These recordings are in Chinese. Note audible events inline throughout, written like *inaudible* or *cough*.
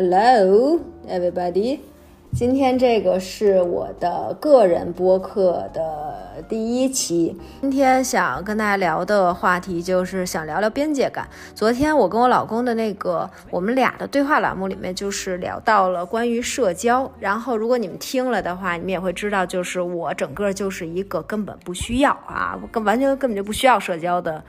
Hello, everybody！今天这个是我的个人播客的第一期。今天想跟大家聊的话题就是想聊聊边界感。昨天我跟我老公的那个我们俩的对话栏目里面，就是聊到了关于社交。然后如果你们听了的话，你们也会知道，就是我整个就是一个根本不需要啊，根完全根本就不需要社交的。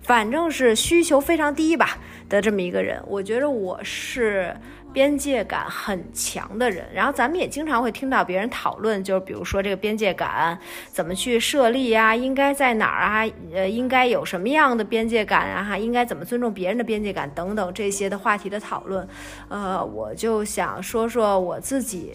反正是需求非常低吧的这么一个人，我觉得我是边界感很强的人。然后咱们也经常会听到别人讨论，就是比如说这个边界感怎么去设立呀，应该在哪儿啊？呃，应该有什么样的边界感啊？哈，应该怎么尊重别人的边界感等等这些的话题的讨论。呃，我就想说说我自己，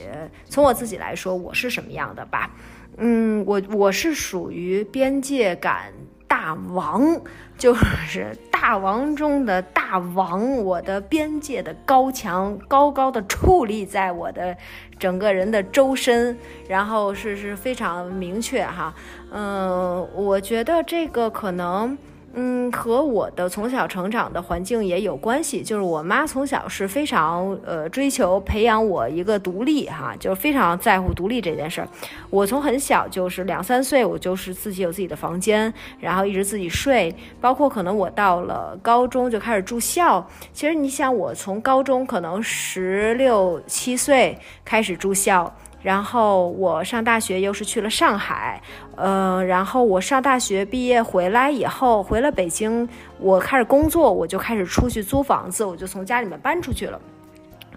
从我自己来说，我是什么样的吧？嗯，我我是属于边界感。大王 *laughs* 就是大王中的大王，我的边界的高墙高高的矗立在我的整个人的周身，然后是是非常明确哈，嗯，我觉得这个可能。嗯，和我的从小成长的环境也有关系。就是我妈从小是非常呃追求培养我一个独立哈，就是非常在乎独立这件事儿。我从很小就是两三岁，我就是自己有自己的房间，然后一直自己睡。包括可能我到了高中就开始住校。其实你想，我从高中可能十六七岁开始住校。然后我上大学又是去了上海，呃，然后我上大学毕业回来以后，回了北京，我开始工作，我就开始出去租房子，我就从家里面搬出去了，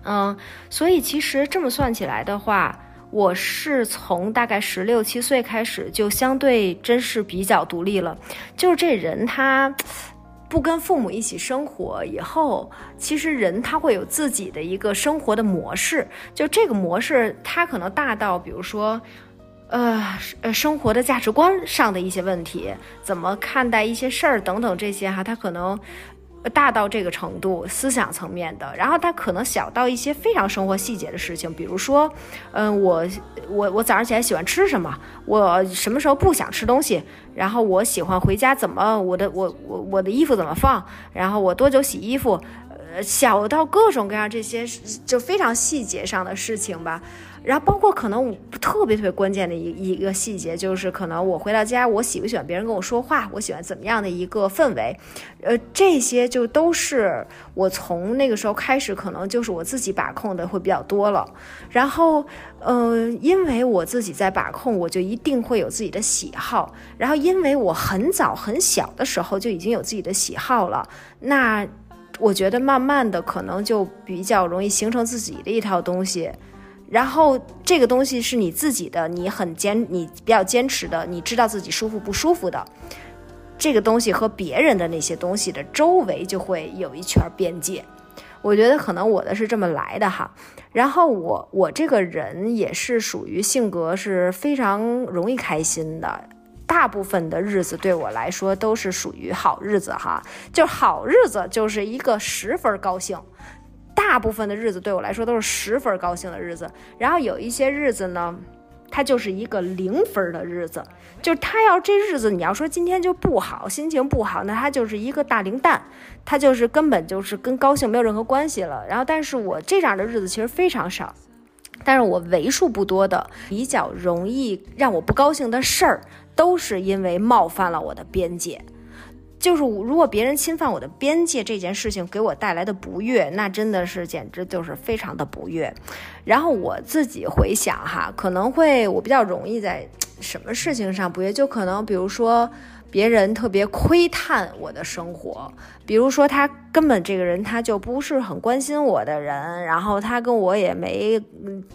嗯，所以其实这么算起来的话，我是从大概十六七岁开始就相对真是比较独立了，就是这人他。不跟父母一起生活以后，其实人他会有自己的一个生活的模式。就这个模式，他可能大到，比如说，呃呃，生活的价值观上的一些问题，怎么看待一些事儿等等这些哈，他可能。大到这个程度，思想层面的，然后他可能小到一些非常生活细节的事情，比如说，嗯，我我我早上起来喜欢吃什么，我什么时候不想吃东西，然后我喜欢回家怎么，我的我我我的衣服怎么放，然后我多久洗衣服，呃，小到各种各样这些就非常细节上的事情吧。然后包括可能特别特别关键的一一个细节，就是可能我回到家，我喜不喜欢别人跟我说话，我喜欢怎么样的一个氛围，呃，这些就都是我从那个时候开始，可能就是我自己把控的会比较多了。然后，呃，因为我自己在把控，我就一定会有自己的喜好。然后，因为我很早很小的时候就已经有自己的喜好了，那我觉得慢慢的可能就比较容易形成自己的一套东西。然后这个东西是你自己的，你很坚，你比较坚持的，你知道自己舒服不舒服的，这个东西和别人的那些东西的周围就会有一圈边界。我觉得可能我的是这么来的哈。然后我我这个人也是属于性格是非常容易开心的，大部分的日子对我来说都是属于好日子哈，就好日子就是一个十分高兴。大部分的日子对我来说都是十分高兴的日子，然后有一些日子呢，它就是一个零分的日子，就是他要这日子你要说今天就不好，心情不好，那它就是一个大零蛋，它就是根本就是跟高兴没有任何关系了。然后，但是我这样的日子其实非常少，但是我为数不多的比较容易让我不高兴的事儿，都是因为冒犯了我的边界。就是如果别人侵犯我的边界这件事情给我带来的不悦，那真的是简直就是非常的不悦。然后我自己回想哈，可能会我比较容易在什么事情上不悦，就可能比如说别人特别窥探我的生活，比如说他。根本这个人他就不是很关心我的人，然后他跟我也没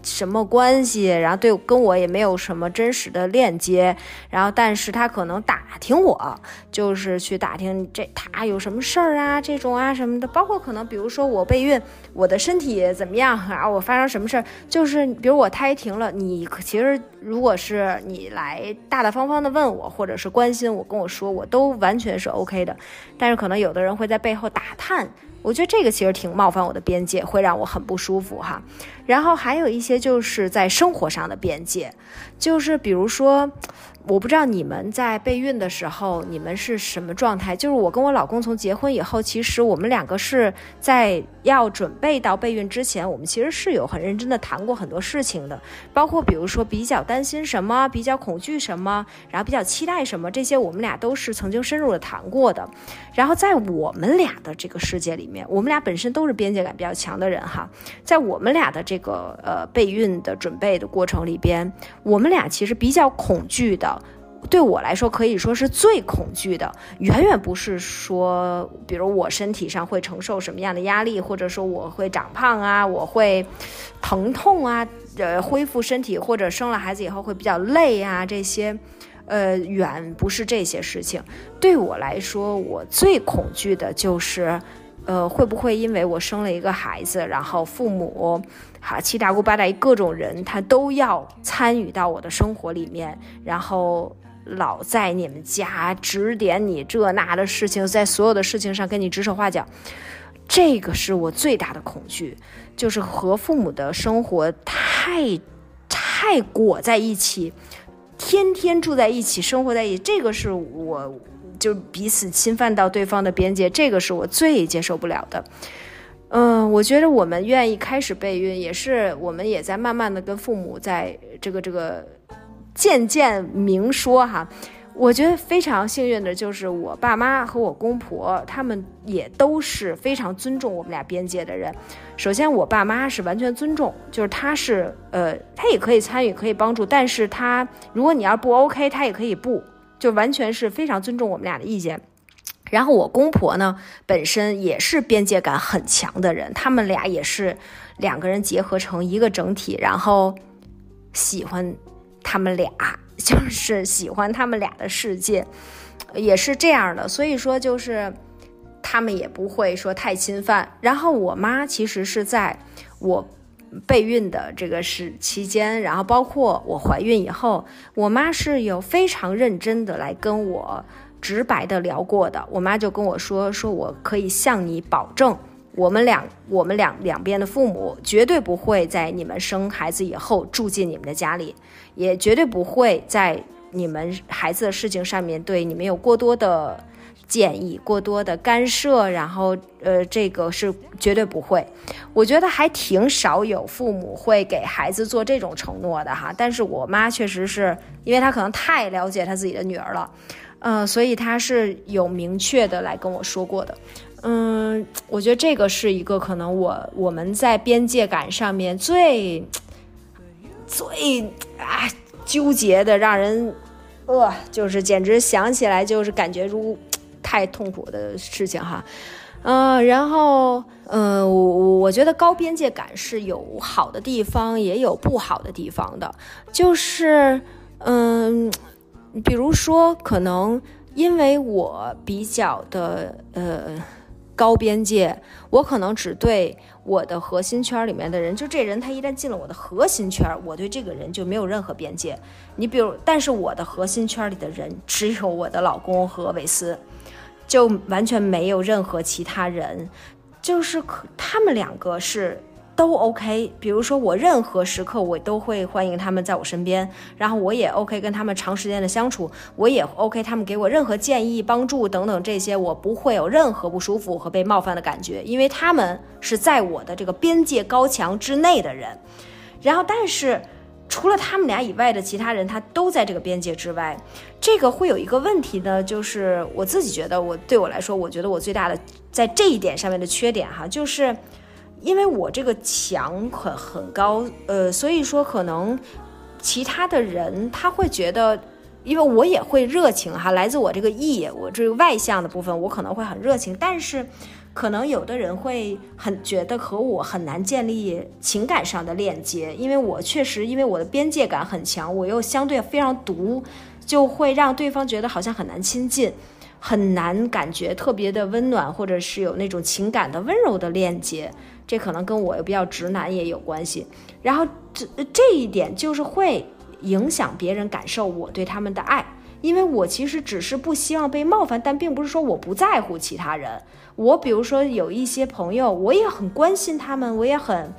什么关系，然后对跟我也没有什么真实的链接，然后但是他可能打听我，就是去打听这他有什么事儿啊，这种啊什么的，包括可能比如说我备孕，我的身体怎么样啊，我发生什么事儿，就是比如我胎停了，你其实如果是你来大大方方的问我，或者是关心我跟我说，我都完全是 OK 的，但是可能有的人会在背后打探。我觉得这个其实挺冒犯我的边界，会让我很不舒服哈。然后还有一些就是在生活上的边界，就是比如说，我不知道你们在备孕的时候，你们是什么状态？就是我跟我老公从结婚以后，其实我们两个是在要准备到备孕之前，我们其实是有很认真的谈过很多事情的，包括比如说比较担心什么，比较恐惧什么，然后比较期待什么，这些我们俩都是曾经深入的谈过的。然后在我们俩的这个世界里面，我们俩本身都是边界感比较强的人哈，在我们俩的这个呃备孕的准备的过程里边，我们俩其实比较恐惧的。对我来说，可以说是最恐惧的，远远不是说，比如我身体上会承受什么样的压力，或者说我会长胖啊，我会疼痛啊，呃，恢复身体，或者生了孩子以后会比较累啊，这些，呃，远不是这些事情。对我来说，我最恐惧的就是，呃，会不会因为我生了一个孩子，然后父母，哈，七大姑八大姨各种人，他都要参与到我的生活里面，然后。老在你们家指点你这那的事情，在所有的事情上跟你指手画脚，这个是我最大的恐惧，就是和父母的生活太太裹在一起，天天住在一起，生活在一起，这个是我就彼此侵犯到对方的边界，这个是我最接受不了的。嗯，我觉得我们愿意开始备孕，也是我们也在慢慢的跟父母在这个这个。渐渐明说哈，我觉得非常幸运的就是我爸妈和我公婆，他们也都是非常尊重我们俩边界的人。首先，我爸妈是完全尊重，就是他是呃，他也可以参与，可以帮助，但是他如果你要不 OK，他也可以不，就完全是非常尊重我们俩的意见。然后我公婆呢，本身也是边界感很强的人，他们俩也是两个人结合成一个整体，然后喜欢。他们俩就是喜欢他们俩的世界，*laughs* 也是这样的，所以说就是他们也不会说太侵犯。然后我妈其实是在我备孕的这个时期间，然后包括我怀孕以后，我妈是有非常认真的来跟我直白的聊过的。我妈就跟我说，说我可以向你保证。我们两我们两两边的父母绝对不会在你们生孩子以后住进你们的家里，也绝对不会在你们孩子的事情上面对你们有过多的建议、过多的干涉。然后，呃，这个是绝对不会。我觉得还挺少有父母会给孩子做这种承诺的哈。但是我妈确实是因为她可能太了解她自己的女儿了，嗯，所以她是有明确的来跟我说过的。嗯，我觉得这个是一个可能我我们在边界感上面最最啊纠结的，让人呃，就是简直想起来就是感觉如太痛苦的事情哈。嗯，然后嗯，我我觉得高边界感是有好的地方，也有不好的地方的，就是嗯，比如说可能因为我比较的呃。高边界，我可能只对我的核心圈里面的人，就这人他一旦进了我的核心圈，我对这个人就没有任何边界。你比如，但是我的核心圈里的人只有我的老公和韦斯，就完全没有任何其他人，就是可他们两个是。都 OK，比如说我任何时刻我都会欢迎他们在我身边，然后我也 OK 跟他们长时间的相处，我也 OK 他们给我任何建议、帮助等等这些，我不会有任何不舒服和被冒犯的感觉，因为他们是在我的这个边界高墙之内的人。然后，但是除了他们俩以外的其他人，他都在这个边界之外。这个会有一个问题呢，就是我自己觉得，我对我来说，我觉得我最大的在这一点上面的缺点哈，就是。因为我这个墙很很高，呃，所以说可能其他的人他会觉得，因为我也会热情哈，来自我这个 E，我这个外向的部分，我可能会很热情，但是可能有的人会很觉得和我很难建立情感上的链接，因为我确实因为我的边界感很强，我又相对非常独，就会让对方觉得好像很难亲近，很难感觉特别的温暖，或者是有那种情感的温柔的链接。这可能跟我又比较直男也有关系，然后这这一点就是会影响别人感受我对他们的爱，因为我其实只是不希望被冒犯，但并不是说我不在乎其他人。我比如说有一些朋友，我也很关心他们，我也很，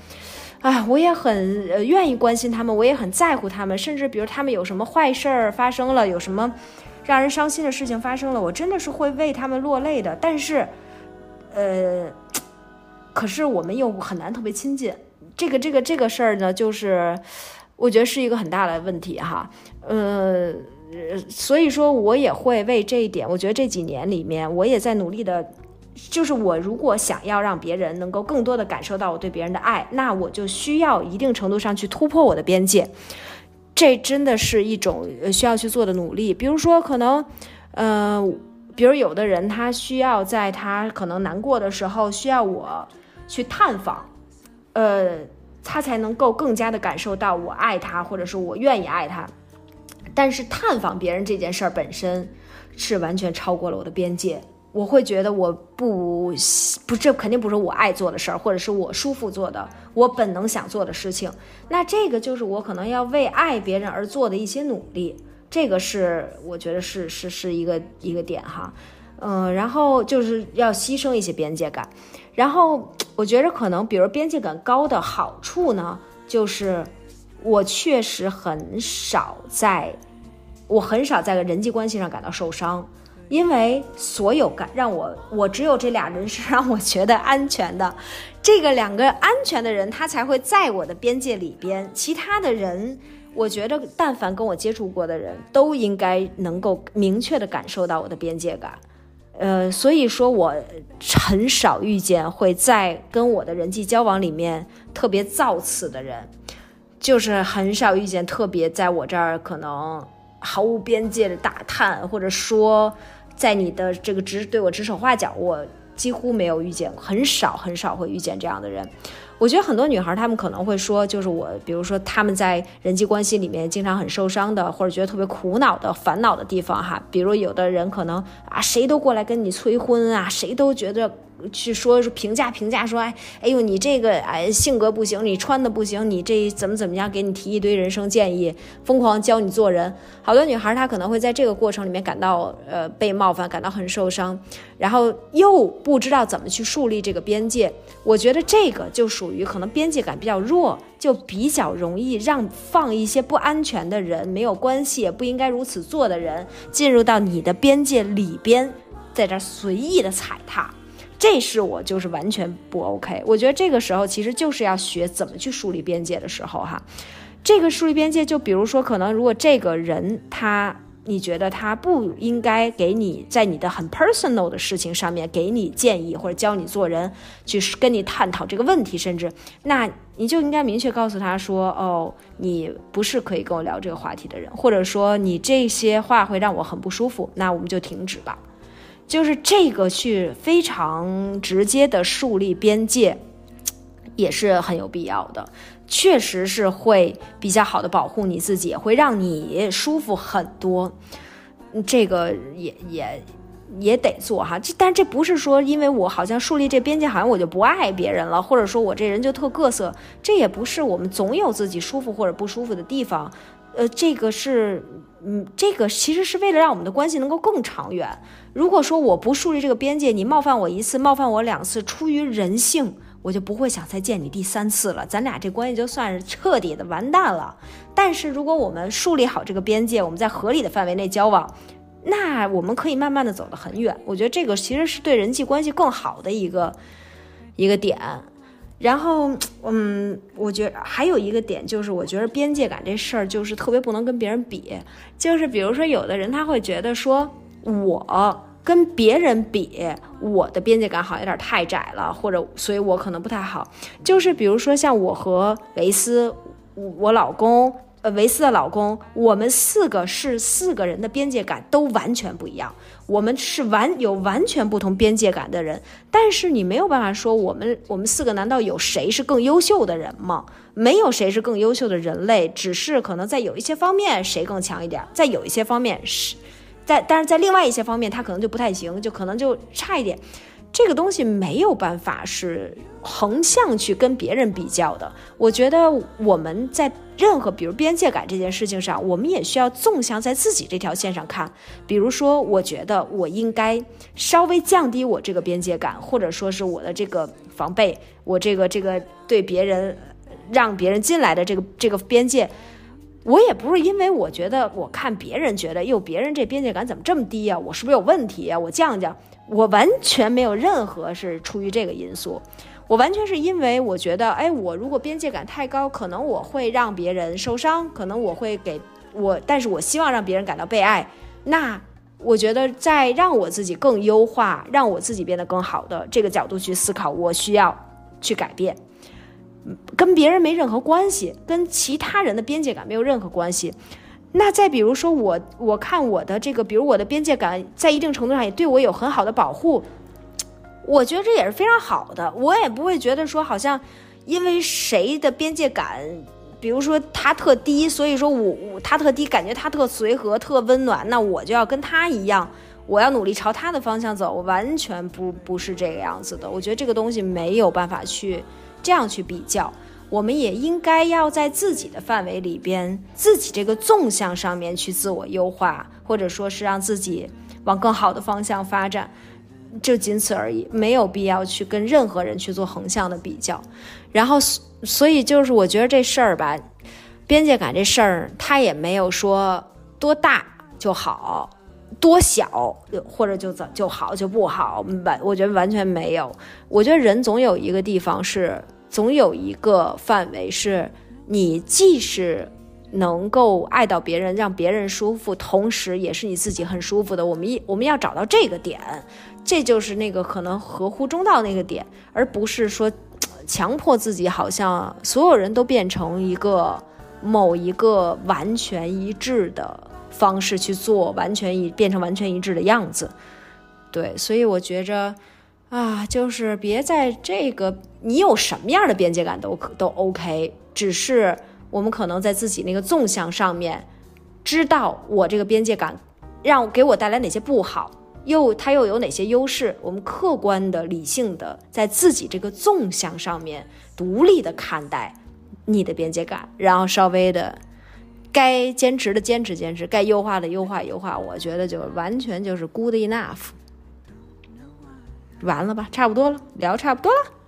啊，我也很愿意关心他们，我也很在乎他们，甚至比如他们有什么坏事儿发生了，有什么让人伤心的事情发生了，我真的是会为他们落泪的。但是，呃，可是我们又很难特别亲近。这个这个这个事儿呢，就是我觉得是一个很大的问题哈。呃，所以说我也会为这一点，我觉得这几年里面，我也在努力的。就是我如果想要让别人能够更多的感受到我对别人的爱，那我就需要一定程度上去突破我的边界，这真的是一种需要去做的努力。比如说，可能，呃，比如有的人他需要在他可能难过的时候需要我去探访，呃，他才能够更加的感受到我爱他，或者是我愿意爱他。但是探访别人这件事儿本身是完全超过了我的边界。我会觉得我不不，这肯定不是我爱做的事儿，或者是我舒服做的，我本能想做的事情。那这个就是我可能要为爱别人而做的一些努力，这个是我觉得是是是一个一个点哈，嗯，然后就是要牺牲一些边界感。然后我觉着可能，比如边界感高的好处呢，就是我确实很少在，我很少在人际关系上感到受伤。因为所有感让我，我只有这俩人是让我觉得安全的，这个两个安全的人，他才会在我的边界里边。其他的人，我觉得但凡跟我接触过的人都应该能够明确的感受到我的边界感。呃，所以说我很少遇见会在跟我的人际交往里面特别造次的人，就是很少遇见特别在我这儿可能毫无边界的打探或者说。在你的这个指对我指手画脚，我几乎没有遇见，很少很少会遇见这样的人。我觉得很多女孩她们可能会说，就是我，比如说她们在人际关系里面经常很受伤的，或者觉得特别苦恼的、烦恼的地方哈。比如有的人可能啊，谁都过来跟你催婚啊，谁都觉得。去说说评价评价说哎哎呦你这个哎性格不行你穿的不行你这怎么怎么样给你提一堆人生建议疯狂教你做人好多女孩她可能会在这个过程里面感到呃被冒犯感到很受伤，然后又不知道怎么去树立这个边界。我觉得这个就属于可能边界感比较弱，就比较容易让放一些不安全的人没有关系不应该如此做的人进入到你的边界里边，在这随意的踩踏。这是我就是完全不 OK，我觉得这个时候其实就是要学怎么去树立边界的时候哈。这个树立边界，就比如说，可能如果这个人他你觉得他不应该给你在你的很 personal 的事情上面给你建议或者教你做人，去跟你探讨这个问题，甚至那你就应该明确告诉他说，哦，你不是可以跟我聊这个话题的人，或者说你这些话会让我很不舒服，那我们就停止吧。就是这个去非常直接的树立边界，也是很有必要的。确实是会比较好的保护你自己，会让你舒服很多。这个也也也得做哈。这但这不是说因为我好像树立这边界，好像我就不爱别人了，或者说我这人就特各色。这也不是我们总有自己舒服或者不舒服的地方。呃，这个是，嗯，这个其实是为了让我们的关系能够更长远。如果说我不树立这个边界，你冒犯我一次，冒犯我两次，出于人性，我就不会想再见你第三次了，咱俩这关系就算是彻底的完蛋了。但是如果我们树立好这个边界，我们在合理的范围内交往，那我们可以慢慢的走得很远。我觉得这个其实是对人际关系更好的一个一个点。然后，嗯，我觉得还有一个点就是，我觉得边界感这事儿就是特别不能跟别人比。就是比如说，有的人他会觉得说，我跟别人比，我的边界感好有点太窄了，或者所以我可能不太好。就是比如说，像我和维斯，我老公。呃，维斯的老公，我们四个是四个人的边界感都完全不一样，我们是完有完全不同边界感的人。但是你没有办法说我们我们四个难道有谁是更优秀的人吗？没有谁是更优秀的人类，只是可能在有一些方面谁更强一点，在有一些方面是，在但是在另外一些方面他可能就不太行，就可能就差一点。这个东西没有办法是横向去跟别人比较的。我觉得我们在任何比如边界感这件事情上，我们也需要纵向在自己这条线上看。比如说，我觉得我应该稍微降低我这个边界感，或者说是我的这个防备，我这个这个对别人让别人进来的这个这个边界，我也不是因为我觉得我看别人觉得，哟，别人这边界感怎么这么低啊？我是不是有问题啊？我降降，我完全没有任何是出于这个因素，我完全是因为我觉得，哎，我如果边界感太高，可能我会让别人受伤，可能我会给我，但是我希望让别人感到被爱，那。我觉得在让我自己更优化，让我自己变得更好的这个角度去思考，我需要去改变，跟别人没任何关系，跟其他人的边界感没有任何关系。那再比如说我，我看我的这个，比如我的边界感在一定程度上也对我有很好的保护，我觉得这也是非常好的。我也不会觉得说好像因为谁的边界感。比如说他特低，所以说我我他特低，感觉他特随和、特温暖，那我就要跟他一样，我要努力朝他的方向走，完全不不是这个样子的。我觉得这个东西没有办法去这样去比较，我们也应该要在自己的范围里边，自己这个纵向上面去自我优化，或者说是让自己往更好的方向发展。就仅此而已，没有必要去跟任何人去做横向的比较。然后，所以就是我觉得这事儿吧，边界感这事儿，它也没有说多大就好，多小或者就怎就好就不好，完我觉得完全没有。我觉得人总有一个地方是，总有一个范围是，你既是。能够爱到别人，让别人舒服，同时也是你自己很舒服的。我们一我们要找到这个点，这就是那个可能合乎中道那个点，而不是说 *tsk* 强迫自己好像所有人都变成一个某一个完全一致的方式去做，完全一变成完全一致的样子。对，所以我觉着啊，就是别在这个你有什么样的边界感都都 OK，只是。我们可能在自己那个纵向上面，知道我这个边界感，让给我带来哪些不好，又它又有哪些优势？我们客观的、理性的，在自己这个纵向上面独立的看待你的边界感，然后稍微的该坚持的坚持坚持，该优化的优化优化。我觉得就完全就是 good enough，完了吧？差不多了，聊差不多了。